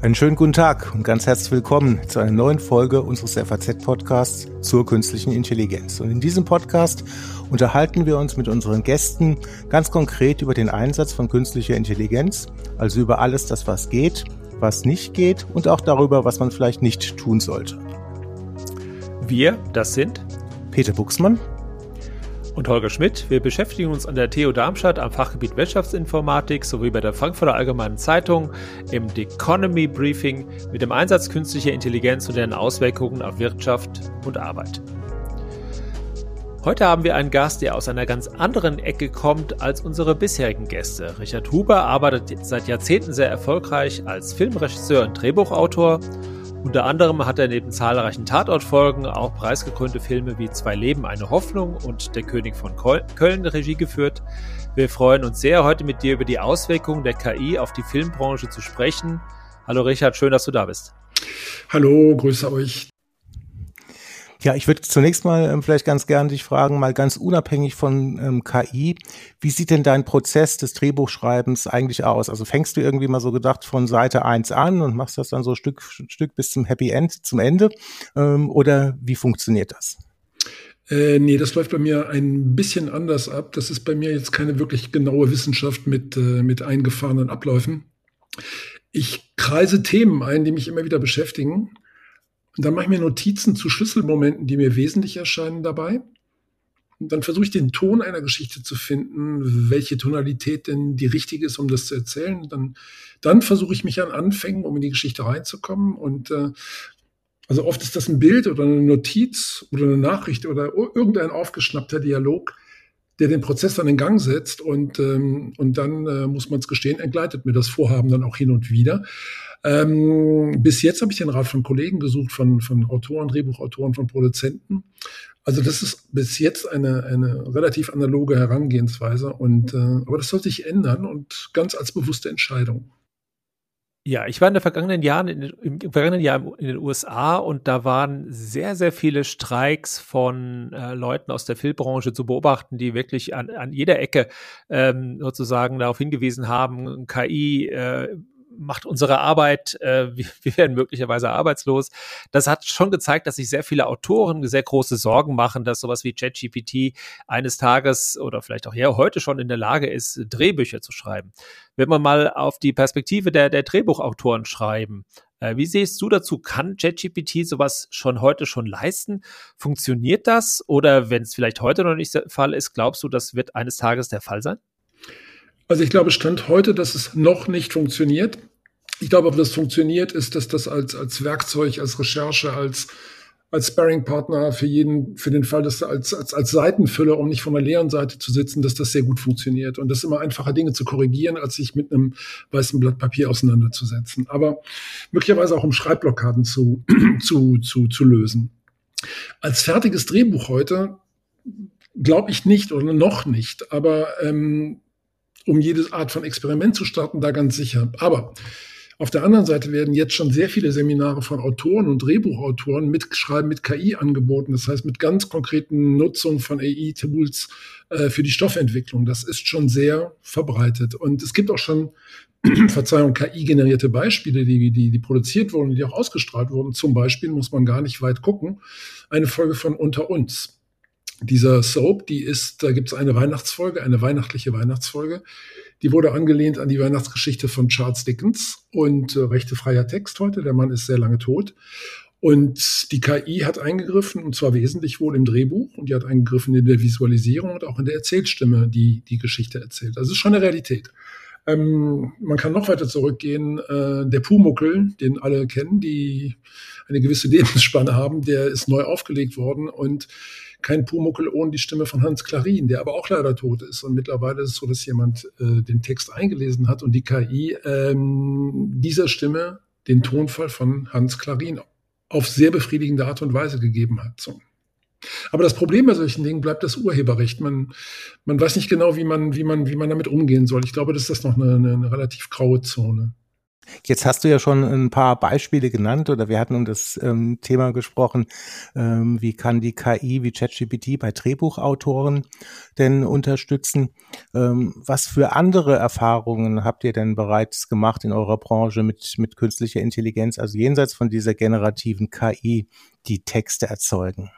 Einen schönen guten Tag und ganz herzlich willkommen zu einer neuen Folge unseres FAZ-Podcasts zur künstlichen Intelligenz. Und in diesem Podcast unterhalten wir uns mit unseren Gästen ganz konkret über den Einsatz von künstlicher Intelligenz, also über alles das, was geht, was nicht geht und auch darüber, was man vielleicht nicht tun sollte. Wir, das sind Peter Buchsmann und Holger Schmidt. Wir beschäftigen uns an der TU Darmstadt am Fachgebiet Wirtschaftsinformatik sowie bei der Frankfurter Allgemeinen Zeitung im Economy Briefing mit dem Einsatz künstlicher Intelligenz und deren Auswirkungen auf Wirtschaft und Arbeit. Heute haben wir einen Gast, der aus einer ganz anderen Ecke kommt als unsere bisherigen Gäste. Richard Huber arbeitet seit Jahrzehnten sehr erfolgreich als Filmregisseur und Drehbuchautor unter anderem hat er neben zahlreichen Tatortfolgen auch preisgekrönte Filme wie Zwei Leben, eine Hoffnung und Der König von Köln Regie geführt. Wir freuen uns sehr, heute mit dir über die Auswirkungen der KI auf die Filmbranche zu sprechen. Hallo Richard, schön, dass du da bist. Hallo, grüße euch. Ja, ich würde zunächst mal ähm, vielleicht ganz gerne dich fragen, mal ganz unabhängig von ähm, KI, wie sieht denn dein Prozess des Drehbuchschreibens eigentlich aus? Also fängst du irgendwie mal so gedacht von Seite eins an und machst das dann so Stück Stück bis zum Happy End, zum Ende? Ähm, oder wie funktioniert das? Äh, nee, das läuft bei mir ein bisschen anders ab. Das ist bei mir jetzt keine wirklich genaue Wissenschaft mit, äh, mit eingefahrenen Abläufen. Ich kreise Themen ein, die mich immer wieder beschäftigen und dann mache ich mir Notizen zu Schlüsselmomenten, die mir wesentlich erscheinen dabei. Und dann versuche ich den Ton einer Geschichte zu finden, welche Tonalität denn die richtige ist, um das zu erzählen. Dann, dann versuche ich mich an Anfängen, um in die Geschichte reinzukommen. Und äh, also oft ist das ein Bild oder eine Notiz oder eine Nachricht oder irgendein aufgeschnappter Dialog, der den Prozess dann in Gang setzt. Und, ähm, und dann äh, muss man es gestehen, entgleitet mir das Vorhaben dann auch hin und wieder. Ähm, bis jetzt habe ich den Rat von Kollegen gesucht, von, von Autoren, Drehbuchautoren, von Produzenten. Also das ist bis jetzt eine, eine relativ analoge Herangehensweise. Und, äh, aber das soll sich ändern und ganz als bewusste Entscheidung. Ja, ich war in den vergangenen Jahren in, im vergangenen Jahr in den USA und da waren sehr, sehr viele Streiks von äh, Leuten aus der Filmbranche zu beobachten, die wirklich an, an jeder Ecke ähm, sozusagen darauf hingewiesen haben, KI äh, macht unsere Arbeit, äh, wir, wir werden möglicherweise arbeitslos. Das hat schon gezeigt, dass sich sehr viele Autoren sehr große Sorgen machen, dass sowas wie ChatGPT eines Tages oder vielleicht auch ja heute schon in der Lage ist, Drehbücher zu schreiben. Wenn wir mal auf die Perspektive der, der Drehbuchautoren schreiben, äh, wie siehst du dazu? Kann ChatGPT sowas schon heute schon leisten? Funktioniert das? Oder wenn es vielleicht heute noch nicht der Fall ist, glaubst du, das wird eines Tages der Fall sein? Also ich glaube, Stand heute, dass es noch nicht funktioniert. Ich glaube, ob das funktioniert, ist, dass das als, als Werkzeug, als Recherche, als, als Sparring-Partner für jeden, für den Fall, dass als, als, als Seitenfüller, um nicht von der leeren Seite zu sitzen, dass das sehr gut funktioniert. Und das ist immer einfacher Dinge zu korrigieren, als sich mit einem weißen Blatt Papier auseinanderzusetzen. Aber möglicherweise auch um Schreibblockaden zu, zu, zu, zu lösen. Als fertiges Drehbuch heute glaube ich nicht oder noch nicht. Aber ähm, um jede Art von Experiment zu starten, da ganz sicher. Aber auf der anderen Seite werden jetzt schon sehr viele Seminare von Autoren und Drehbuchautoren mit Schreiben mit KI angeboten. Das heißt, mit ganz konkreten Nutzung von AI-Tools äh, für die Stoffentwicklung. Das ist schon sehr verbreitet. Und es gibt auch schon, Verzeihung, KI-generierte Beispiele, die, die, die produziert wurden, die auch ausgestrahlt wurden. Zum Beispiel muss man gar nicht weit gucken. Eine Folge von Unter uns dieser Soap, die ist, da gibt es eine Weihnachtsfolge, eine weihnachtliche Weihnachtsfolge. Die wurde angelehnt an die Weihnachtsgeschichte von Charles Dickens und äh, rechte freier Text heute. Der Mann ist sehr lange tot. Und die KI hat eingegriffen, und zwar wesentlich wohl im Drehbuch, und die hat eingegriffen in der Visualisierung und auch in der Erzählstimme, die die Geschichte erzählt. Das ist schon eine Realität. Ähm, man kann noch weiter zurückgehen. Äh, der Pumuckel, den alle kennen, die eine gewisse Lebensspanne haben, der ist neu aufgelegt worden und kein Pumuckel ohne die Stimme von Hans Klarin, der aber auch leider tot ist. Und mittlerweile ist es so, dass jemand äh, den Text eingelesen hat und die KI ähm, dieser Stimme den Tonfall von Hans Klarin auf sehr befriedigende Art und Weise gegeben hat. So. Aber das Problem bei solchen Dingen bleibt das Urheberrecht. Man, man weiß nicht genau, wie man, wie, man, wie man damit umgehen soll. Ich glaube, das ist noch eine, eine relativ graue Zone. Jetzt hast du ja schon ein paar Beispiele genannt oder wir hatten um das ähm, Thema gesprochen, ähm, wie kann die KI wie ChatGPT bei Drehbuchautoren denn unterstützen? Ähm, was für andere Erfahrungen habt ihr denn bereits gemacht in eurer Branche mit, mit künstlicher Intelligenz, also jenseits von dieser generativen KI, die Texte erzeugen?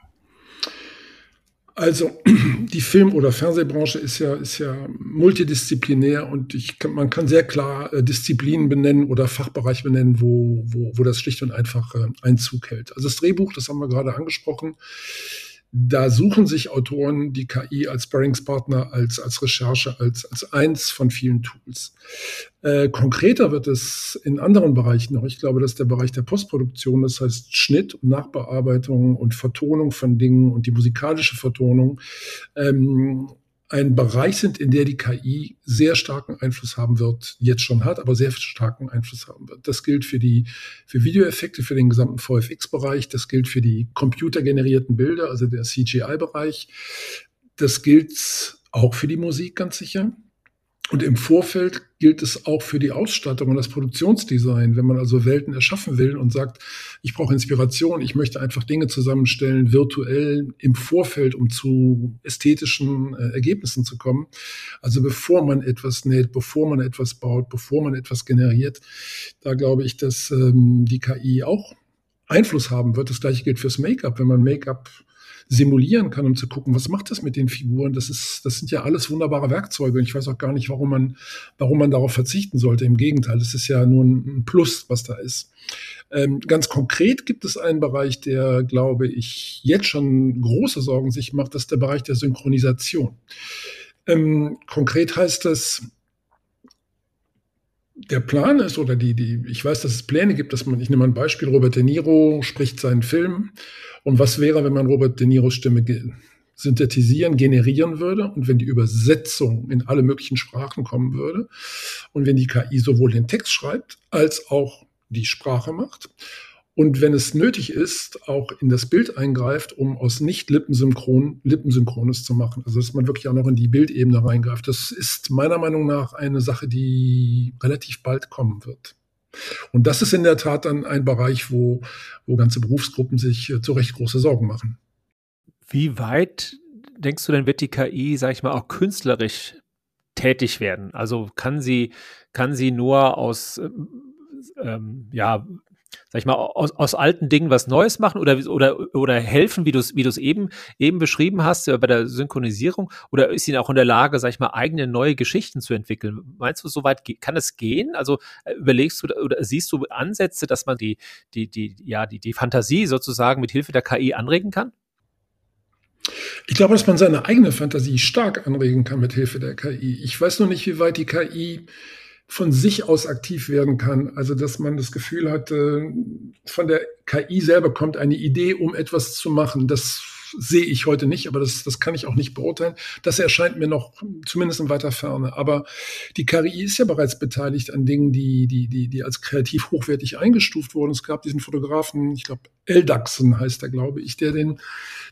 Also die Film- oder Fernsehbranche ist ja, ist ja multidisziplinär und ich kann, man kann sehr klar äh, Disziplinen benennen oder Fachbereiche benennen, wo, wo, wo das schlicht und einfach äh, Einzug hält. Also das Drehbuch, das haben wir gerade angesprochen, da suchen sich Autoren die KI als Sparringspartner, als, als Recherche, als, als eins von vielen Tools. Äh, konkreter wird es in anderen Bereichen noch. Ich glaube, das ist der Bereich der Postproduktion, das heißt Schnitt und Nachbearbeitung und Vertonung von Dingen und die musikalische Vertonung. Ähm, ein Bereich sind, in der die KI sehr starken Einfluss haben wird, jetzt schon hat, aber sehr starken Einfluss haben wird. Das gilt für die, für Videoeffekte, für den gesamten VFX-Bereich. Das gilt für die computergenerierten Bilder, also der CGI-Bereich. Das gilt auch für die Musik ganz sicher. Und im Vorfeld gilt es auch für die Ausstattung und das Produktionsdesign. Wenn man also Welten erschaffen will und sagt, ich brauche Inspiration, ich möchte einfach Dinge zusammenstellen, virtuell im Vorfeld, um zu ästhetischen äh, Ergebnissen zu kommen. Also bevor man etwas näht, bevor man etwas baut, bevor man etwas generiert, da glaube ich, dass ähm, die KI auch Einfluss haben wird. Das gleiche gilt fürs Make-up. Wenn man Make-up simulieren kann, um zu gucken, was macht das mit den Figuren. Das ist, das sind ja alles wunderbare Werkzeuge. Und ich weiß auch gar nicht, warum man, warum man darauf verzichten sollte. Im Gegenteil, es ist ja nur ein Plus, was da ist. Ähm, ganz konkret gibt es einen Bereich, der, glaube ich, jetzt schon große Sorgen sich macht. Das ist der Bereich der Synchronisation. Ähm, konkret heißt das, der Plan ist oder die, die, ich weiß, dass es Pläne gibt, dass man, ich nehme ein Beispiel, Robert De Niro spricht seinen Film. Und was wäre, wenn man Robert De Niros Stimme synthetisieren, generieren würde und wenn die Übersetzung in alle möglichen Sprachen kommen würde und wenn die KI sowohl den Text schreibt als auch die Sprache macht und wenn es nötig ist, auch in das Bild eingreift, um aus nicht lippensynchron lippensynchrones zu machen. Also dass man wirklich auch noch in die Bildebene reingreift. Das ist meiner Meinung nach eine Sache, die relativ bald kommen wird. Und das ist in der Tat dann ein Bereich, wo, wo ganze Berufsgruppen sich äh, zu Recht große Sorgen machen. Wie weit denkst du denn, wird die KI, sag ich mal, auch künstlerisch tätig werden? Also kann sie, kann sie nur aus ähm, ja, sag ich mal, aus, aus alten Dingen was Neues machen oder, oder, oder helfen, wie du es wie eben, eben beschrieben hast, äh, bei der Synchronisierung? Oder ist sie auch in der Lage, sag ich mal, eigene neue Geschichten zu entwickeln? Meinst du, soweit kann es gehen? Also äh, überlegst du oder siehst du Ansätze, dass man die, die, die, ja, die, die Fantasie sozusagen mit Hilfe der KI anregen kann? Ich glaube, dass man seine eigene Fantasie stark anregen kann mit Hilfe der KI. Ich weiß noch nicht, wie weit die KI von sich aus aktiv werden kann. Also dass man das Gefühl hat, äh, von der KI selber kommt eine Idee, um etwas zu machen. Das sehe ich heute nicht, aber das, das kann ich auch nicht beurteilen. Das erscheint mir noch zumindest in weiter Ferne. Aber die KI ist ja bereits beteiligt an Dingen, die, die, die, die als kreativ hochwertig eingestuft wurden. Es gab diesen Fotografen, ich glaube, Eldaxen heißt er, glaube ich, der den,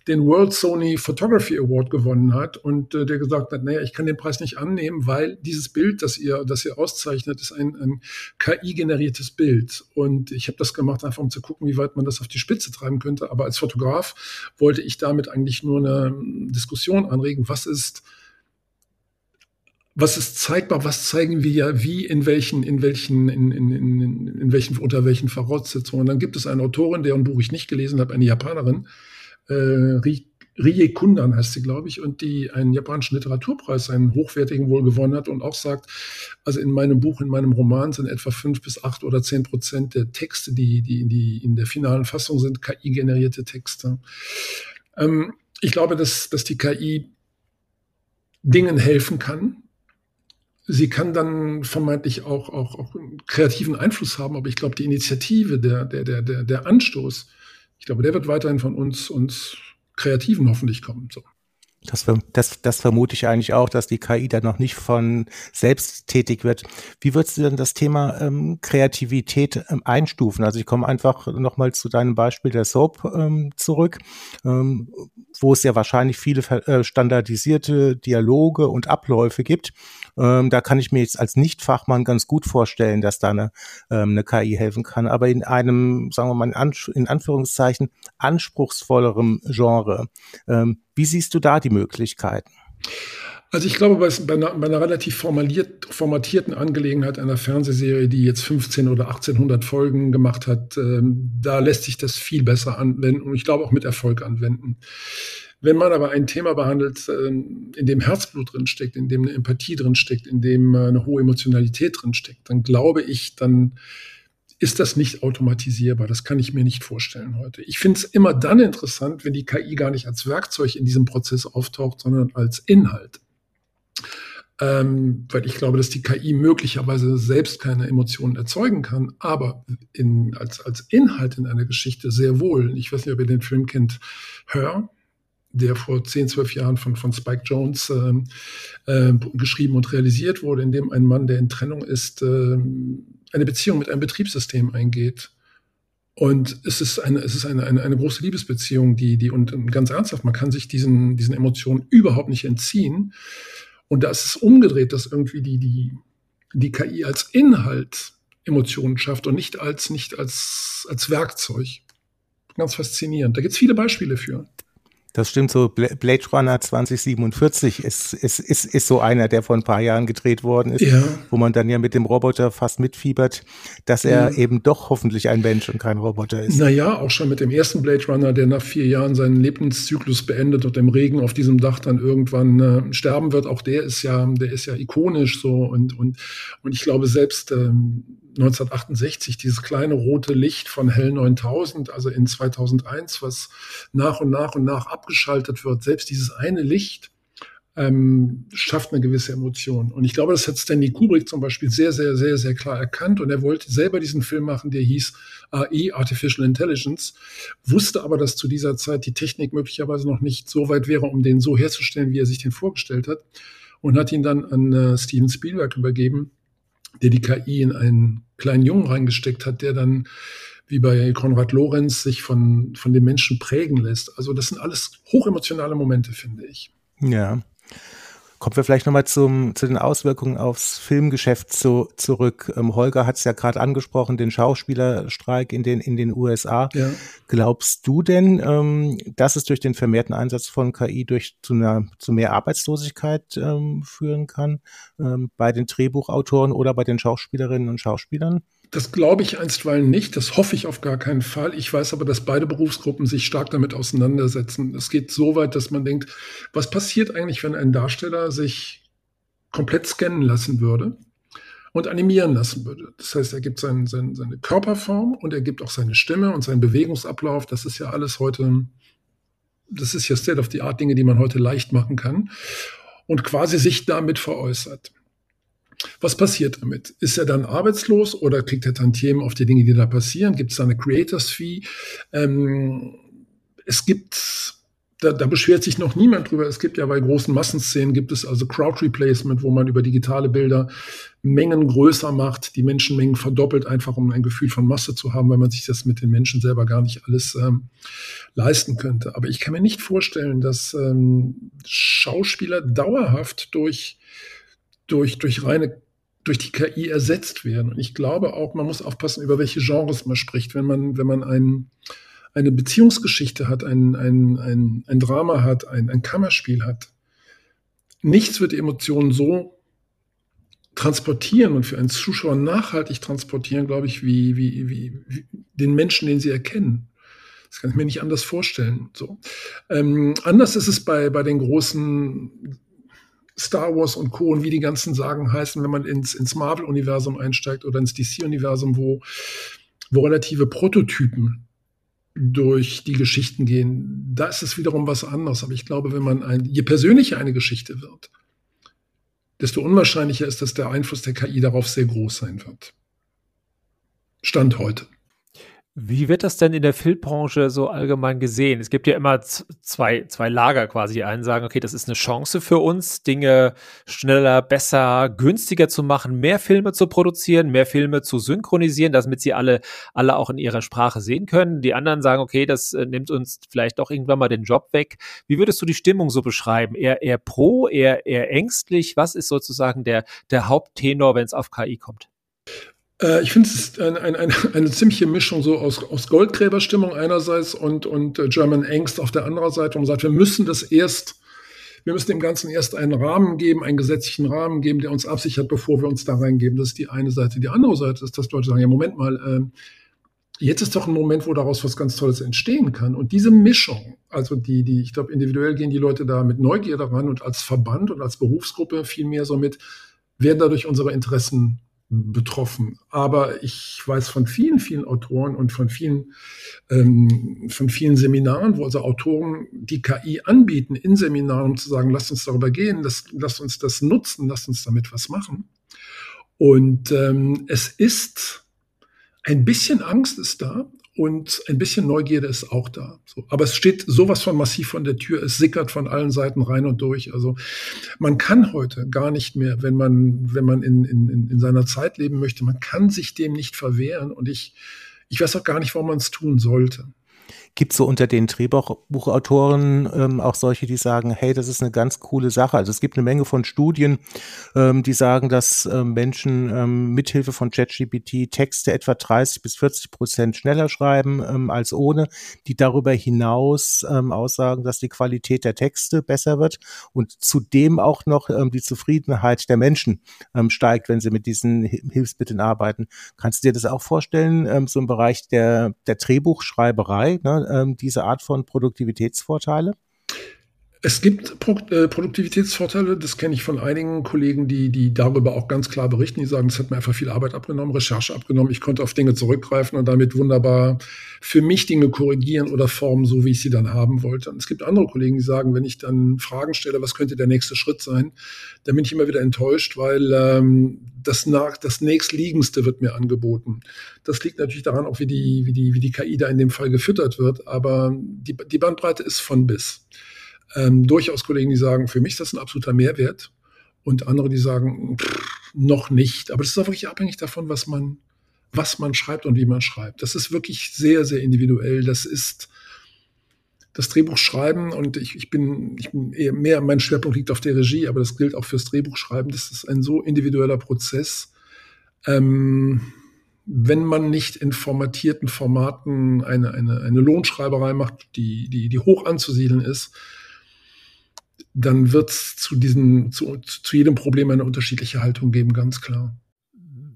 den World Sony Photography Award gewonnen hat und äh, der gesagt hat, naja, ich kann den Preis nicht annehmen, weil dieses Bild, das ihr, das ihr auszeichnet, ist ein, ein KI-generiertes Bild. Und ich habe das gemacht, einfach um zu gucken, wie weit man das auf die Spitze treiben könnte. Aber als Fotograf wollte ich damit eigentlich nur eine Diskussion anregen, was ist was ist zeigbar, was zeigen wir ja, wie, in welchen, in welchen, in, in, in, in welchen, unter welchen Voraussetzungen. dann gibt es eine Autorin, deren Buch ich nicht gelesen habe, eine Japanerin, äh, Rie Kundan heißt sie, glaube ich, und die einen japanischen Literaturpreis, einen hochwertigen wohl gewonnen hat und auch sagt, also in meinem Buch, in meinem Roman sind etwa fünf bis acht oder zehn Prozent der Texte, die, die, die in der finalen Fassung sind, KI-generierte Texte. Ähm, ich glaube, dass, dass die KI Dingen helfen kann, sie kann dann vermeintlich auch, auch, auch kreativen Einfluss haben, aber ich glaube, die Initiative, der, der, der, der, der Anstoß, ich glaube, der wird weiterhin von uns, uns Kreativen hoffentlich kommen. So. Das, das, das vermute ich eigentlich auch, dass die KI da noch nicht von selbst tätig wird. Wie würdest du denn das Thema ähm, Kreativität ähm, einstufen? Also ich komme einfach nochmal zu deinem Beispiel der Soap ähm, zurück, ähm, wo es ja wahrscheinlich viele äh, standardisierte Dialoge und Abläufe gibt. Ähm, da kann ich mir jetzt als Nichtfachmann ganz gut vorstellen, dass da eine, ähm, eine KI helfen kann. Aber in einem, sagen wir mal, in, in Anführungszeichen anspruchsvollerem Genre, ähm, wie siehst du da die Möglichkeiten? Also ich glaube, bei einer, bei einer relativ formatierten Angelegenheit einer Fernsehserie, die jetzt 15 oder 1800 Folgen gemacht hat, ähm, da lässt sich das viel besser anwenden und ich glaube auch mit Erfolg anwenden. Wenn man aber ein Thema behandelt, ähm, in dem Herzblut drinsteckt, in dem eine Empathie drinsteckt, in dem äh, eine hohe Emotionalität drinsteckt, dann glaube ich, dann ist das nicht automatisierbar. Das kann ich mir nicht vorstellen heute. Ich finde es immer dann interessant, wenn die KI gar nicht als Werkzeug in diesem Prozess auftaucht, sondern als Inhalt. Ähm, weil ich glaube, dass die KI möglicherweise selbst keine Emotionen erzeugen kann, aber in, als, als Inhalt in einer Geschichte sehr wohl. Ich weiß nicht, ob ihr den Film kennt, Hör der vor 10, 12 Jahren von, von Spike Jones äh, äh, geschrieben und realisiert wurde, in dem ein Mann, der in Trennung ist, äh, eine Beziehung mit einem Betriebssystem eingeht. Und es ist eine, es ist eine, eine, eine große Liebesbeziehung, die, die, und ganz ernsthaft, man kann sich diesen, diesen Emotionen überhaupt nicht entziehen. Und da ist es umgedreht, dass irgendwie die, die, die KI als Inhalt Emotionen schafft und nicht als, nicht als, als Werkzeug. Ganz faszinierend. Da gibt es viele Beispiele für. Das stimmt so. Blade Runner 2047 ist, ist, ist, ist so einer, der vor ein paar Jahren gedreht worden ist, ja. wo man dann ja mit dem Roboter fast mitfiebert, dass er ja. eben doch hoffentlich ein Mensch und kein Roboter ist. Naja, auch schon mit dem ersten Blade Runner, der nach vier Jahren seinen Lebenszyklus beendet und im Regen auf diesem Dach dann irgendwann äh, sterben wird. Auch der ist ja, der ist ja ikonisch so und, und, und ich glaube selbst, ähm, 1968 dieses kleine rote Licht von Hell 9000, also in 2001, was nach und nach und nach abgeschaltet wird. Selbst dieses eine Licht ähm, schafft eine gewisse Emotion. Und ich glaube, das hat Stanley Kubrick zum Beispiel sehr, sehr, sehr, sehr klar erkannt. Und er wollte selber diesen Film machen, der hieß AI, Artificial Intelligence, wusste aber, dass zu dieser Zeit die Technik möglicherweise noch nicht so weit wäre, um den so herzustellen, wie er sich den vorgestellt hat. Und hat ihn dann an äh, Steven Spielberg übergeben, der die KI in einen kleinen Jungen reingesteckt hat, der dann wie bei Konrad Lorenz sich von, von den Menschen prägen lässt. Also das sind alles hochemotionale Momente, finde ich. Ja. Kommen wir vielleicht nochmal zum, zu den Auswirkungen aufs Filmgeschäft zu, zurück. Ähm, Holger hat es ja gerade angesprochen, den Schauspielerstreik in den, in den USA. Ja. Glaubst du denn, ähm, dass es durch den vermehrten Einsatz von KI durch zu, einer, zu mehr Arbeitslosigkeit ähm, führen kann ähm, bei den Drehbuchautoren oder bei den Schauspielerinnen und Schauspielern? Das glaube ich einstweilen nicht. Das hoffe ich auf gar keinen Fall. Ich weiß aber, dass beide Berufsgruppen sich stark damit auseinandersetzen. Es geht so weit, dass man denkt, was passiert eigentlich, wenn ein Darsteller sich komplett scannen lassen würde und animieren lassen würde? Das heißt, er gibt sein, sein, seine Körperform und er gibt auch seine Stimme und seinen Bewegungsablauf. Das ist ja alles heute, das ist ja State of the Art Dinge, die man heute leicht machen kann und quasi sich damit veräußert. Was passiert damit? Ist er dann arbeitslos oder kriegt er Tantiemen auf die Dinge, die da passieren? Gibt es da eine Creators Fee? Ähm, es gibt, da, da beschwert sich noch niemand drüber. Es gibt ja bei großen Massenszenen gibt es also Crowd Replacement, wo man über digitale Bilder Mengen größer macht, die Menschenmengen verdoppelt, einfach um ein Gefühl von Masse zu haben, weil man sich das mit den Menschen selber gar nicht alles ähm, leisten könnte. Aber ich kann mir nicht vorstellen, dass ähm, Schauspieler dauerhaft durch durch, durch reine durch die KI ersetzt werden. Und ich glaube auch, man muss aufpassen, über welche Genres man spricht. Wenn man, wenn man ein, eine Beziehungsgeschichte hat, ein, ein, ein, ein Drama hat, ein, ein Kammerspiel hat, nichts wird Emotionen so transportieren und für einen Zuschauer nachhaltig transportieren, glaube ich, wie, wie, wie, wie den Menschen, den sie erkennen. Das kann ich mir nicht anders vorstellen. So. Ähm, anders ist es bei, bei den großen Star Wars und Co. und wie die ganzen Sagen heißen, wenn man ins, ins Marvel-Universum einsteigt oder ins DC-Universum, wo, wo relative Prototypen durch die Geschichten gehen, da ist es wiederum was anderes. Aber ich glaube, wenn man ein, je persönlicher eine Geschichte wird, desto unwahrscheinlicher ist, dass der Einfluss der KI darauf sehr groß sein wird. Stand heute. Wie wird das denn in der Filmbranche so allgemein gesehen? Es gibt ja immer zwei, zwei Lager quasi. Die einen sagen, okay, das ist eine Chance für uns, Dinge schneller, besser, günstiger zu machen, mehr Filme zu produzieren, mehr Filme zu synchronisieren, damit sie alle, alle auch in ihrer Sprache sehen können. Die anderen sagen, okay, das äh, nimmt uns vielleicht doch irgendwann mal den Job weg. Wie würdest du die Stimmung so beschreiben? Eher, eher pro, eher, eher ängstlich? Was ist sozusagen der, der Haupttenor, wenn es auf KI kommt? Äh, ich finde, es ist ein, ein, ein, eine ziemliche Mischung so aus, aus Goldgräberstimmung einerseits und, und äh, German Angst auf der anderen Seite. Und man sagt, wir müssen das erst, wir müssen dem Ganzen erst einen Rahmen geben, einen gesetzlichen Rahmen geben, der uns absichert, bevor wir uns da reingeben. Das ist die eine Seite. Die andere Seite ist, dass Leute sagen, ja, Moment mal, äh, jetzt ist doch ein Moment, wo daraus was ganz Tolles entstehen kann. Und diese Mischung, also die, die, ich glaube, individuell gehen die Leute da mit Neugier daran und als Verband und als Berufsgruppe viel mehr so mit, werden dadurch unsere Interessen betroffen. Aber ich weiß von vielen, vielen Autoren und von vielen, ähm, von vielen Seminaren, wo also Autoren die KI anbieten in Seminaren, um zu sagen, lasst uns darüber gehen, lasst, lasst uns das nutzen, lasst uns damit was machen. Und ähm, es ist ein bisschen Angst ist da, und ein bisschen Neugierde ist auch da. So, aber es steht sowas von massiv von der Tür, es sickert von allen Seiten rein und durch. Also man kann heute gar nicht mehr, wenn man, wenn man in, in, in seiner Zeit leben möchte, man kann sich dem nicht verwehren und ich, ich weiß auch gar nicht, warum man es tun sollte. Gibt so unter den Drehbuchautoren ähm, auch solche, die sagen, hey, das ist eine ganz coole Sache. Also es gibt eine Menge von Studien, ähm, die sagen, dass ähm, Menschen ähm, mithilfe von ChatGPT Texte etwa 30 bis 40 Prozent schneller schreiben ähm, als ohne, die darüber hinaus ähm, aussagen, dass die Qualität der Texte besser wird und zudem auch noch ähm, die Zufriedenheit der Menschen ähm, steigt, wenn sie mit diesen Hilfsmitteln arbeiten. Kannst du dir das auch vorstellen, ähm, so im Bereich der, der Drehbuchschreiberei? Ne? Ähm, diese Art von Produktivitätsvorteile? Es gibt Pro äh, Produktivitätsvorteile, das kenne ich von einigen Kollegen, die, die darüber auch ganz klar berichten. Die sagen, es hat mir einfach viel Arbeit abgenommen, Recherche abgenommen. Ich konnte auf Dinge zurückgreifen und damit wunderbar für mich Dinge korrigieren oder formen, so wie ich sie dann haben wollte. Und es gibt andere Kollegen, die sagen, wenn ich dann Fragen stelle, was könnte der nächste Schritt sein, dann bin ich immer wieder enttäuscht, weil ähm, das, nach, das nächstliegendste wird mir angeboten. Das liegt natürlich daran, auch wie die, wie die, wie die KI da in dem Fall gefüttert wird, aber die, die Bandbreite ist von bis ähm, durchaus Kollegen, die sagen, für mich ist das ein absoluter Mehrwert und andere, die sagen, pff, noch nicht. Aber das ist auch wirklich abhängig davon, was man, was man schreibt und wie man schreibt. Das ist wirklich sehr, sehr individuell. Das ist das Drehbuch schreiben und ich, ich bin, ich bin eher mehr, mein Schwerpunkt liegt auf der Regie, aber das gilt auch fürs Drehbuch schreiben. Das ist ein so individueller Prozess. Ähm, wenn man nicht in formatierten Formaten eine, eine, eine Lohnschreiberei macht, die, die, die hoch anzusiedeln ist, dann wird es zu diesem, zu, zu jedem Problem eine unterschiedliche Haltung geben, ganz klar.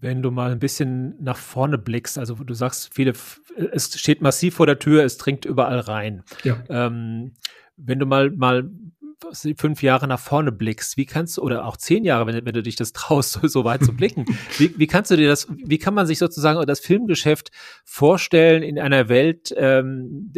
Wenn du mal ein bisschen nach vorne blickst, also du sagst, viele, es steht massiv vor der Tür, es dringt überall rein. Ja. Ähm, wenn du mal, mal fünf Jahre nach vorne blickst, wie kannst du, oder auch zehn Jahre, wenn, wenn du dich das traust, so, so weit zu blicken, wie, wie kannst du dir das, wie kann man sich sozusagen das Filmgeschäft vorstellen in einer Welt, ähm,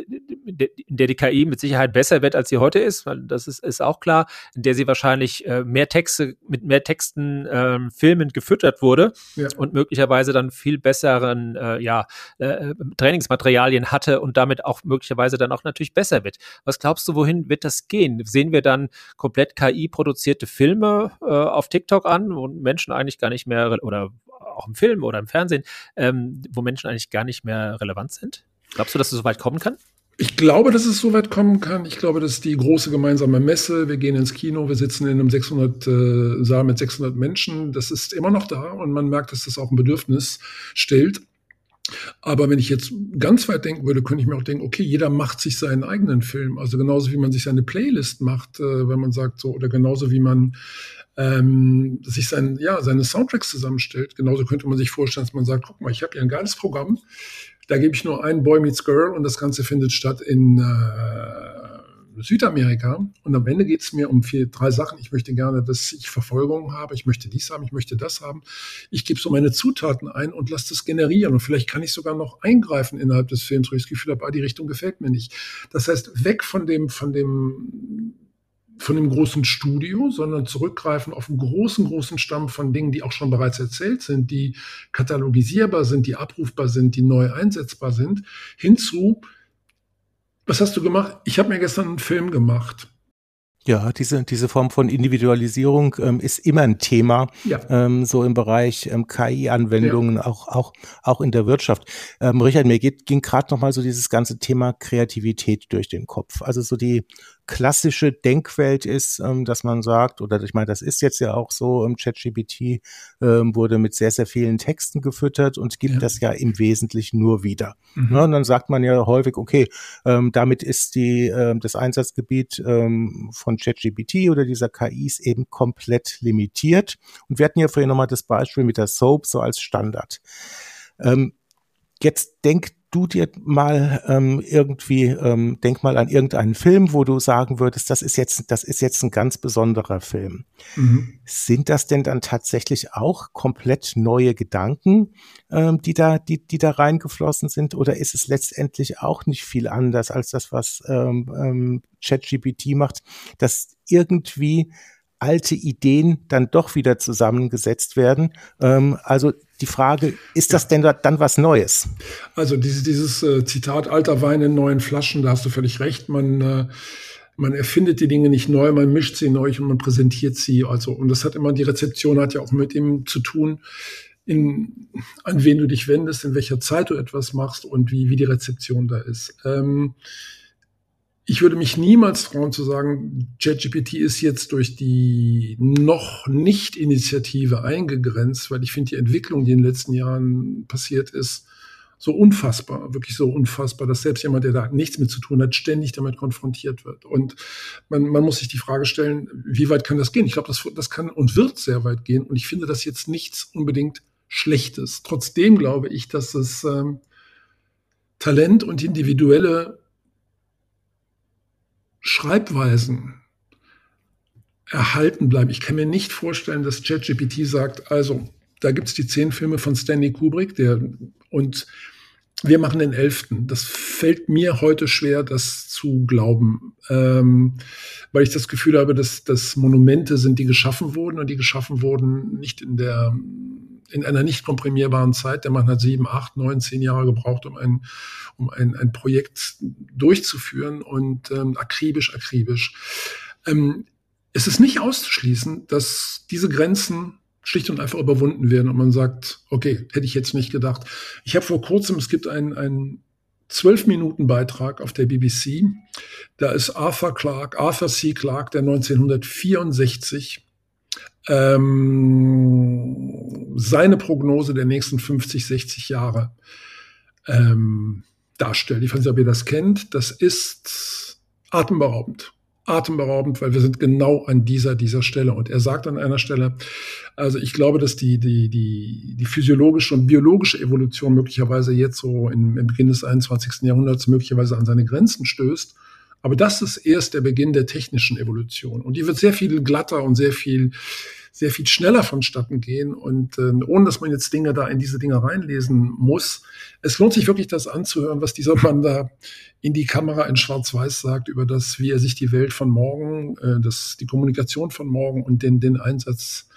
in der die KI mit Sicherheit besser wird, als sie heute ist, weil das ist, ist auch klar, in der sie wahrscheinlich äh, mehr Texte, mit mehr Texten ähm, Filmen gefüttert wurde ja. und möglicherweise dann viel besseren äh, ja, äh, Trainingsmaterialien hatte und damit auch möglicherweise dann auch natürlich besser wird. Was glaubst du, wohin wird das gehen? Sehen wir dann komplett KI-produzierte Filme äh, auf TikTok an, wo Menschen eigentlich gar nicht mehr oder auch im Film oder im Fernsehen, ähm, wo Menschen eigentlich gar nicht mehr relevant sind? Glaubst du, dass es so weit kommen kann? Ich glaube, dass es so weit kommen kann. Ich glaube, dass die große gemeinsame Messe, wir gehen ins Kino, wir sitzen in einem 600 äh, Saal mit 600 Menschen, das ist immer noch da und man merkt, dass das auch ein Bedürfnis stellt. Aber wenn ich jetzt ganz weit denken würde, könnte ich mir auch denken, okay, jeder macht sich seinen eigenen Film. Also genauso wie man sich seine Playlist macht, äh, wenn man sagt so, oder genauso wie man ähm, sich sein, ja, seine Soundtracks zusammenstellt. Genauso könnte man sich vorstellen, dass man sagt, guck mal, ich habe hier ein geiles Programm, da gebe ich nur einen Boy Meets Girl und das Ganze findet statt in äh, Südamerika. Und am Ende geht es mir um vier, drei Sachen. Ich möchte gerne, dass ich Verfolgung habe. Ich möchte dies haben. Ich möchte das haben. Ich gebe so meine Zutaten ein und lasse das generieren. Und vielleicht kann ich sogar noch eingreifen innerhalb des Films, wo ich das Gefühl habe, ah, die Richtung gefällt mir nicht. Das heißt, weg von dem, von dem von dem großen Studio, sondern zurückgreifen auf einen großen, großen Stamm von Dingen, die auch schon bereits erzählt sind, die katalogisierbar sind, die abrufbar sind, die neu einsetzbar sind, hinzu, was hast du gemacht? Ich habe mir gestern einen Film gemacht. Ja, diese, diese Form von Individualisierung ähm, ist immer ein Thema, ja. ähm, so im Bereich ähm, KI-Anwendungen, ja. auch, auch, auch in der Wirtschaft. Ähm, Richard, mir geht, ging gerade nochmal so dieses ganze Thema Kreativität durch den Kopf. Also so die klassische Denkwelt ist, ähm, dass man sagt, oder ich meine, das ist jetzt ja auch so, ähm, ChatGPT ähm, wurde mit sehr, sehr vielen Texten gefüttert und gibt ja. das ja im Wesentlichen nur wieder. Mhm. Und dann sagt man ja häufig, okay, ähm, damit ist die, das Einsatzgebiet von ChatGPT oder dieser KIs eben komplett limitiert. Und wir hatten ja vorhin nochmal das Beispiel mit der Soap so als Standard. Jetzt denkt du dir mal ähm, irgendwie, ähm, denk mal an irgendeinen Film, wo du sagen würdest, das ist jetzt, das ist jetzt ein ganz besonderer Film. Mhm. Sind das denn dann tatsächlich auch komplett neue Gedanken, ähm, die da, die, die da reingeflossen sind, oder ist es letztendlich auch nicht viel anders als das, was ähm, ähm, ChatGPT macht, dass irgendwie alte Ideen dann doch wieder zusammengesetzt werden. Ähm, also die Frage, ist das denn dann was Neues? Also dieses, dieses äh, Zitat alter Wein in neuen Flaschen, da hast du völlig recht. Man, äh, man erfindet die Dinge nicht neu, man mischt sie neu und man präsentiert sie. Also, und das hat immer, die Rezeption hat ja auch mit dem zu tun, in, an wen du dich wendest, in welcher Zeit du etwas machst und wie, wie die Rezeption da ist. Ähm, ich würde mich niemals trauen zu sagen, ChatGPT ist jetzt durch die noch nicht Initiative eingegrenzt, weil ich finde die Entwicklung, die in den letzten Jahren passiert ist, so unfassbar, wirklich so unfassbar, dass selbst jemand, der da nichts mit zu tun hat, ständig damit konfrontiert wird. Und man, man muss sich die Frage stellen, wie weit kann das gehen? Ich glaube, das, das kann und wird sehr weit gehen. Und ich finde das jetzt nichts unbedingt Schlechtes. Trotzdem glaube ich, dass es ähm, Talent und individuelle Schreibweisen erhalten bleiben. Ich kann mir nicht vorstellen, dass ChatGPT sagt, also da gibt es die zehn Filme von Stanley Kubrick, der und wir machen den elften. Das fällt mir heute schwer, das zu glauben, ähm, weil ich das Gefühl habe, dass das Monumente sind, die geschaffen wurden und die geschaffen wurden nicht in der in einer nicht komprimierbaren Zeit. Der Mann hat sieben, acht, neun, zehn Jahre gebraucht, um ein, um ein, ein Projekt durchzuführen und ähm, akribisch, akribisch. Ähm, es ist nicht auszuschließen, dass diese Grenzen schlicht und einfach überwunden werden und man sagt, okay, hätte ich jetzt nicht gedacht. Ich habe vor kurzem, es gibt einen, zwölf Minuten Beitrag auf der BBC. Da ist Arthur Clarke, Arthur C. Clarke, der 1964 ähm, seine Prognose der nächsten 50, 60 Jahre ähm, darstellt. Ich weiß nicht, ob ihr das kennt. Das ist atemberaubend. Atemberaubend, weil wir sind genau an dieser, dieser Stelle. Und er sagt an einer Stelle, also ich glaube, dass die, die, die, die physiologische und biologische Evolution möglicherweise jetzt so im, im Beginn des 21. Jahrhunderts möglicherweise an seine Grenzen stößt. Aber das ist erst der Beginn der technischen Evolution. Und die wird sehr viel glatter und sehr viel sehr viel schneller vonstatten gehen und äh, ohne dass man jetzt Dinge da in diese Dinge reinlesen muss. Es lohnt sich wirklich, das anzuhören, was dieser Mann da in die Kamera in Schwarz-Weiß sagt über das, wie er sich die Welt von morgen, äh, das, die Kommunikation von morgen und den, den Einsatz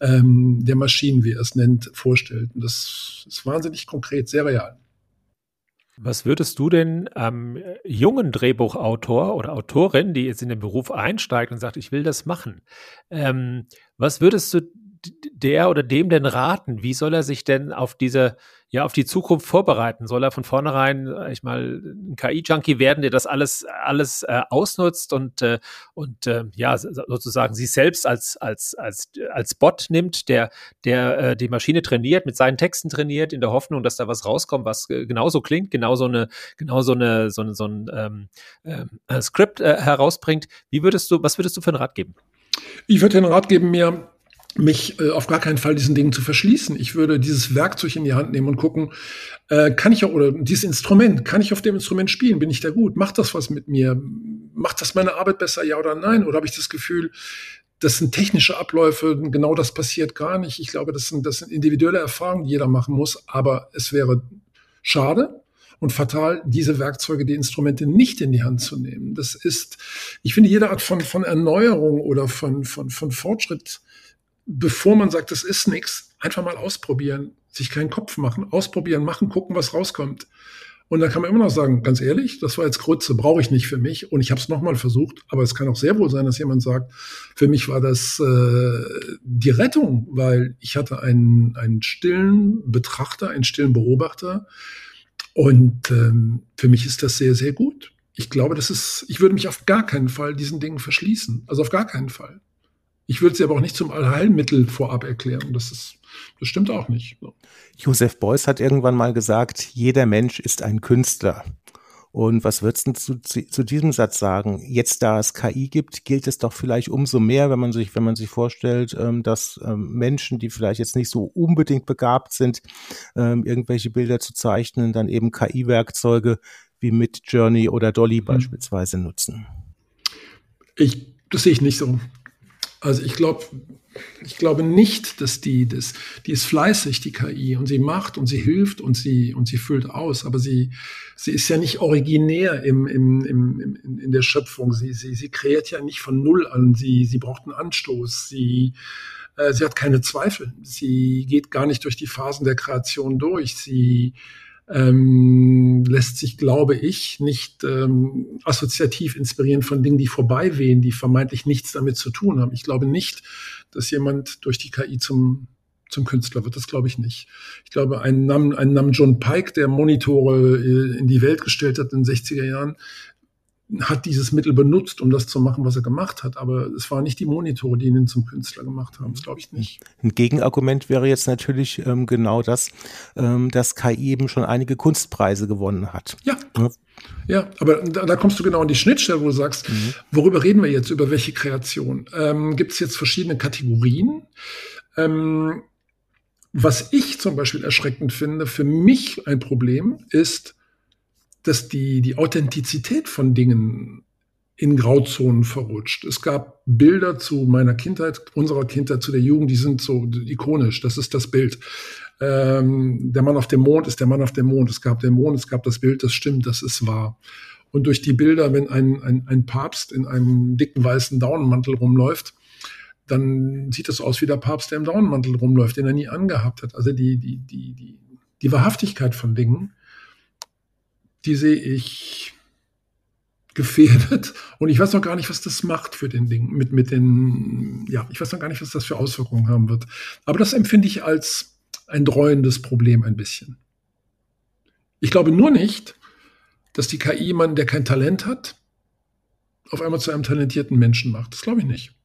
ähm, der Maschinen, wie er es nennt, vorstellt. Und das ist wahnsinnig konkret, sehr real. Was würdest du denn ähm, jungen Drehbuchautor oder Autorin, die jetzt in den Beruf einsteigt und sagt, ich will das machen, ähm, was würdest du der oder dem denn raten? Wie soll er sich denn auf diese, ja, auf die Zukunft vorbereiten? Soll er von vornherein, ich mal, ein KI-Junkie werden, der das alles, alles äh, ausnutzt und, äh, und äh, ja, sozusagen sich selbst als, als, als, als Bot nimmt, der, der äh, die Maschine trainiert, mit seinen Texten trainiert, in der Hoffnung, dass da was rauskommt, was äh, genauso klingt, genauso eine, genauso eine, so, eine, so ein ähm, äh, Skript äh, herausbringt. Wie würdest du, was würdest du für einen Rat geben? Ich würde den Rat geben, mir mich äh, auf gar keinen Fall diesen Dingen zu verschließen. Ich würde dieses Werkzeug in die Hand nehmen und gucken, äh, kann ich oder dieses Instrument, kann ich auf dem Instrument spielen? Bin ich da gut? Macht das was mit mir? Macht das meine Arbeit besser, ja oder nein? Oder habe ich das Gefühl, das sind technische Abläufe, genau das passiert gar nicht. Ich glaube, das sind, das sind individuelle Erfahrungen, die jeder machen muss, aber es wäre schade und fatal, diese Werkzeuge, die Instrumente nicht in die Hand zu nehmen. Das ist, ich finde, jede Art von, von Erneuerung oder von, von, von Fortschritt, bevor man sagt, das ist nichts, einfach mal ausprobieren, sich keinen Kopf machen, ausprobieren, machen, gucken, was rauskommt. Und dann kann man immer noch sagen, ganz ehrlich, das war jetzt Grütze, brauche ich nicht für mich. Und ich habe es nochmal versucht. Aber es kann auch sehr wohl sein, dass jemand sagt, für mich war das äh, die Rettung, weil ich hatte einen, einen stillen Betrachter, einen stillen Beobachter. Und ähm, für mich ist das sehr, sehr gut. Ich glaube, das ist, ich würde mich auf gar keinen Fall diesen Dingen verschließen. Also auf gar keinen Fall. Ich würde sie aber auch nicht zum Allheilmittel vorab erklären. Das ist, das stimmt auch nicht. Joseph Beuys hat irgendwann mal gesagt, jeder Mensch ist ein Künstler. Und was würdest du zu, zu, diesem Satz sagen? Jetzt, da es KI gibt, gilt es doch vielleicht umso mehr, wenn man sich, wenn man sich vorstellt, ähm, dass ähm, Menschen, die vielleicht jetzt nicht so unbedingt begabt sind, ähm, irgendwelche Bilder zu zeichnen, dann eben KI-Werkzeuge wie mit Journey oder Dolly mhm. beispielsweise nutzen. Ich, das sehe ich nicht so. Also ich glaube, ich glaube nicht, dass die, das, die ist fleißig, die KI, und sie macht und sie hilft und sie, und sie füllt aus, aber sie, sie ist ja nicht originär im, im, im, im, in der Schöpfung. Sie, sie, sie kreiert ja nicht von Null an. Sie, sie braucht einen Anstoß. Sie, äh, sie hat keine Zweifel. Sie geht gar nicht durch die Phasen der Kreation durch. Sie, ähm, lässt sich, glaube ich, nicht ähm, assoziativ inspirieren von Dingen, die vorbeiwehen, die vermeintlich nichts damit zu tun haben. Ich glaube nicht, dass jemand durch die KI zum zum Künstler wird. Das glaube ich nicht. Ich glaube, ein Nam, ein Nam John Pike, der Monitore äh, in die Welt gestellt hat in den 60er Jahren, hat dieses Mittel benutzt, um das zu machen, was er gemacht hat. Aber es waren nicht die Monitore, die ihn zum Künstler gemacht haben. Das glaube ich nicht. Ein Gegenargument wäre jetzt natürlich ähm, genau das, ähm, dass KI eben schon einige Kunstpreise gewonnen hat. Ja. ja. Ja, aber da, da, kommst du genau an die Schnittstelle, wo du sagst, mhm. worüber reden wir jetzt, über welche Kreation? Ähm, Gibt es jetzt verschiedene Kategorien? Ähm, was ich zum Beispiel erschreckend finde, für mich ein Problem ist, dass die, die Authentizität von Dingen in Grauzonen verrutscht. Es gab Bilder zu meiner Kindheit, unserer Kindheit, zu der Jugend, die sind so ikonisch. Das ist das Bild. Ähm, der Mann auf dem Mond ist der Mann auf dem Mond. Es gab den Mond, es gab das Bild, das stimmt, das ist wahr. Und durch die Bilder, wenn ein, ein, ein Papst in einem dicken weißen Daunenmantel rumläuft, dann sieht es aus wie der Papst, der im Daunenmantel rumläuft, den er nie angehabt hat. Also die, die, die, die, die Wahrhaftigkeit von Dingen die sehe ich gefährdet. Und ich weiß noch gar nicht, was das macht für den Ding, mit, mit den, ja, ich weiß noch gar nicht, was das für Auswirkungen haben wird. Aber das empfinde ich als ein dreuendes Problem ein bisschen. Ich glaube nur nicht, dass die KI jemanden, der kein Talent hat, auf einmal zu einem talentierten Menschen macht. Das glaube ich nicht.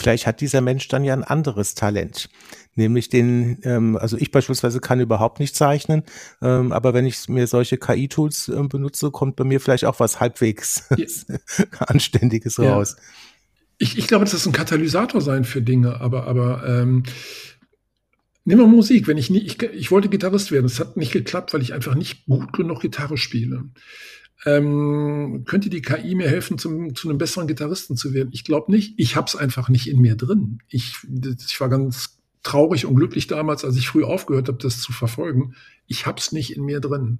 Vielleicht hat dieser Mensch dann ja ein anderes Talent. Nämlich den, ähm, also ich beispielsweise kann überhaupt nicht zeichnen, ähm, aber wenn ich mir solche KI-Tools äh, benutze, kommt bei mir vielleicht auch was halbwegs ja. Anständiges ja. raus. Ich, ich glaube, das ist ein Katalysator sein für Dinge, aber, aber ähm, Nehmen wir Musik. Wenn ich nie, ich, ich wollte Gitarrist werden, es hat nicht geklappt, weil ich einfach nicht gut genug Gitarre spiele. Ähm, könnte die KI mir helfen, zum, zu einem besseren Gitarristen zu werden? Ich glaube nicht. Ich habe es einfach nicht in mir drin. Ich, ich war ganz traurig und glücklich damals, als ich früh aufgehört habe, das zu verfolgen. Ich habe es nicht in mir drin.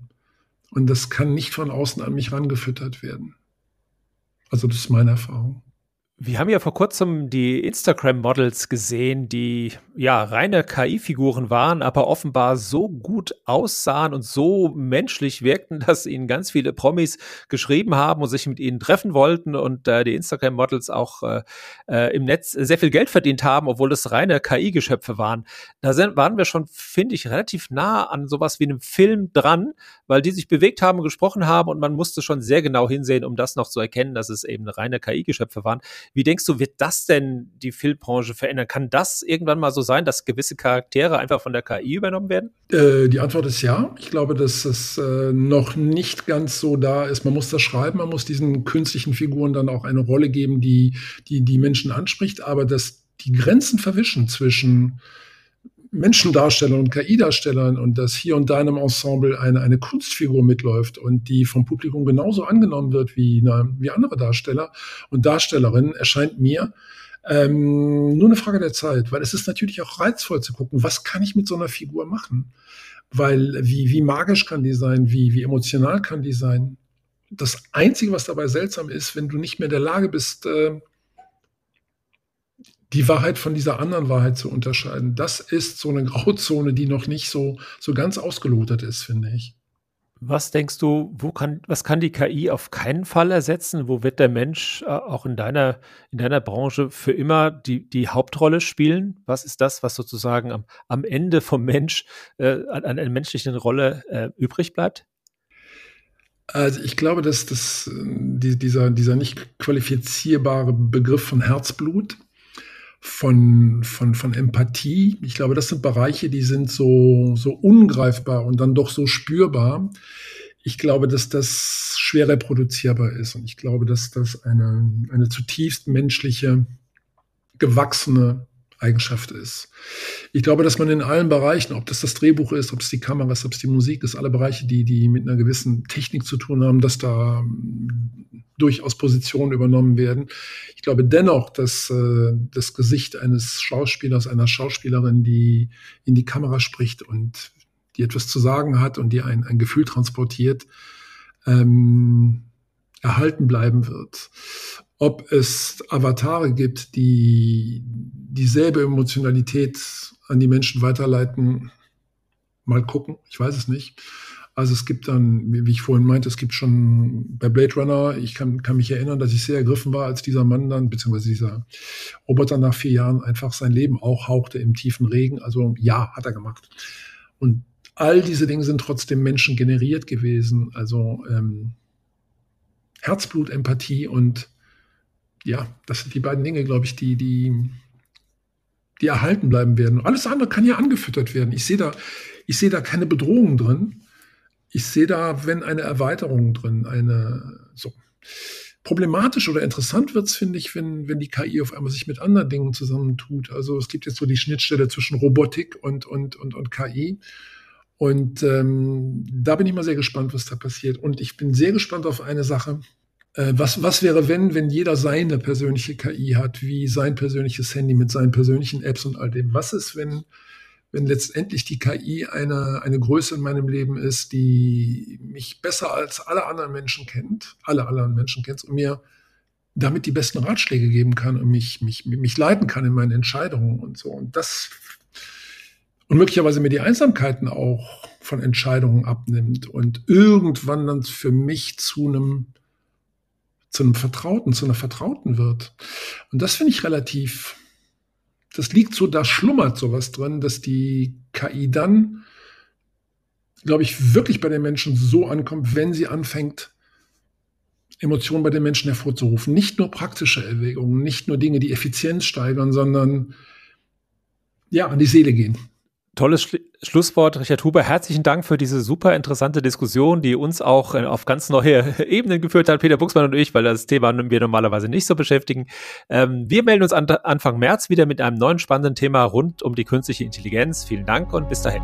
Und das kann nicht von außen an mich rangefüttert werden. Also das ist meine Erfahrung. Wir haben ja vor kurzem die Instagram-Models gesehen, die ja reine KI-Figuren waren, aber offenbar so gut aussahen und so menschlich wirkten, dass ihnen ganz viele Promis geschrieben haben und sich mit ihnen treffen wollten und äh, die Instagram-Models auch äh, äh im Netz sehr viel Geld verdient haben, obwohl es reine KI-Geschöpfe waren. Da sind, waren wir schon, finde ich, relativ nah an sowas wie einem Film dran, weil die sich bewegt haben gesprochen haben und man musste schon sehr genau hinsehen, um das noch zu erkennen, dass es eben reine KI-Geschöpfe waren. Wie denkst du, wird das denn die Filmbranche verändern? Kann das irgendwann mal so sein, dass gewisse Charaktere einfach von der KI übernommen werden? Äh, die Antwort ist ja. Ich glaube, dass es äh, noch nicht ganz so da ist. Man muss das schreiben, man muss diesen künstlichen Figuren dann auch eine Rolle geben, die die, die Menschen anspricht, aber dass die Grenzen verwischen zwischen Menschendarstellern und KI-Darstellern und dass hier und da in einem Ensemble eine, eine Kunstfigur mitläuft und die vom Publikum genauso angenommen wird wie, eine, wie andere Darsteller und Darstellerinnen, erscheint mir Ähm, nur eine Frage der Zeit, weil es ist natürlich auch reizvoll zu gucken, was kann ich mit so einer Figur machen? Weil wie, wie magisch kann die sein, wie, wie emotional kann die sein? Das Einzige, was dabei seltsam ist, wenn du nicht mehr in der Lage bist, äh, die Wahrheit von dieser anderen Wahrheit zu unterscheiden, das ist so eine Grauzone, die noch nicht so, so ganz ausgelotet ist, finde ich. Was denkst du, wo kann, was kann die KI auf keinen Fall ersetzen? Wo wird der Mensch äh, auch in deiner, in deiner Branche für immer die, die Hauptrolle spielen? Was ist das, was sozusagen am, am Ende vom Mensch äh, an einer menschlichen Rolle äh, übrig bleibt? Also ich glaube, dass das, die, dieser, dieser nicht qualifizierbare Begriff von Herzblut, von, von, von Empathie. Ich glaube, das sind Bereiche, die sind so, so ungreifbar und dann doch so spürbar. Ich glaube, dass das schwer reproduzierbar ist und ich glaube, dass das eine, eine zutiefst menschliche, gewachsene Eigenschaft ist. Ich glaube, dass man in allen Bereichen, ob das das Drehbuch ist, ob es die Kamera ist, ob es die Musik ist, alle Bereiche, die, die mit einer gewissen Technik zu tun haben, dass da durchaus Positionen übernommen werden. Ich glaube dennoch, dass äh, das Gesicht eines Schauspielers, einer Schauspielerin, die in die Kamera spricht und die etwas zu sagen hat und die ein, ein Gefühl transportiert, ähm, erhalten bleiben wird. Ob es Avatare gibt, die dieselbe Emotionalität an die Menschen weiterleiten, mal gucken, ich weiß es nicht. Also es gibt dann, wie ich vorhin meinte, es gibt schon bei Blade Runner, ich kann, kann mich erinnern, dass ich sehr ergriffen war, als dieser Mann dann, beziehungsweise dieser Roboter nach vier Jahren einfach sein Leben auch hauchte im tiefen Regen. Also ja, hat er gemacht. Und all diese Dinge sind trotzdem Menschen generiert gewesen. Also ähm, Herzblut, Empathie und ja, das sind die beiden Dinge, glaube ich, die, die, die erhalten bleiben werden. Alles andere kann ja angefüttert werden. Ich sehe da, ich sehe da keine Bedrohung drin ich sehe da, wenn eine Erweiterung drin, eine so. Problematisch oder interessant wird's, finde ich, wenn, wenn die KI auf einmal sich mit anderen Dingen zusammentut. Also es gibt jetzt so die Schnittstelle zwischen Robotik und, und, und, und KI. Und ähm, da bin ich mal sehr gespannt, was da passiert. Und ich bin sehr gespannt auf eine Sache. Äh, was, was wäre, wenn, wenn jeder seine persönliche KI hat, wie sein persönliches Handy mit seinen persönlichen Apps und all dem? Was ist, wenn wenn letztendlich die KI eine, eine Größe in meinem Leben ist, die mich besser als alle anderen Menschen kennt, alle anderen Menschen kennt und mir damit die besten Ratschläge geben kann und mich, mich, mich leiten kann in meinen Entscheidungen und so. Und das und möglicherweise mir die Einsamkeiten auch von Entscheidungen abnimmt und irgendwann dann für mich zu einem zu einem Vertrauten, zu einer Vertrauten wird. Und das finde ich relativ das liegt so, da schlummert sowas drin, dass die KI dann, glaube ich, wirklich bei den Menschen so ankommt, wenn sie anfängt, Emotionen bei den Menschen hervorzurufen. Nicht nur praktische Erwägungen, nicht nur Dinge, die Effizienz steigern, sondern ja, an die Seele gehen. Tolles Schli Schlusswort, Richard Huber. Herzlichen Dank für diese super interessante Diskussion, die uns auch äh, auf ganz neue Ebenen geführt hat, Peter Buchsmann und ich, weil das Thema wir normalerweise nicht so beschäftigen. Ähm, wir melden uns an, Anfang März wieder mit einem neuen spannenden Thema rund um die künstliche Intelligenz. Vielen Dank und bis dahin.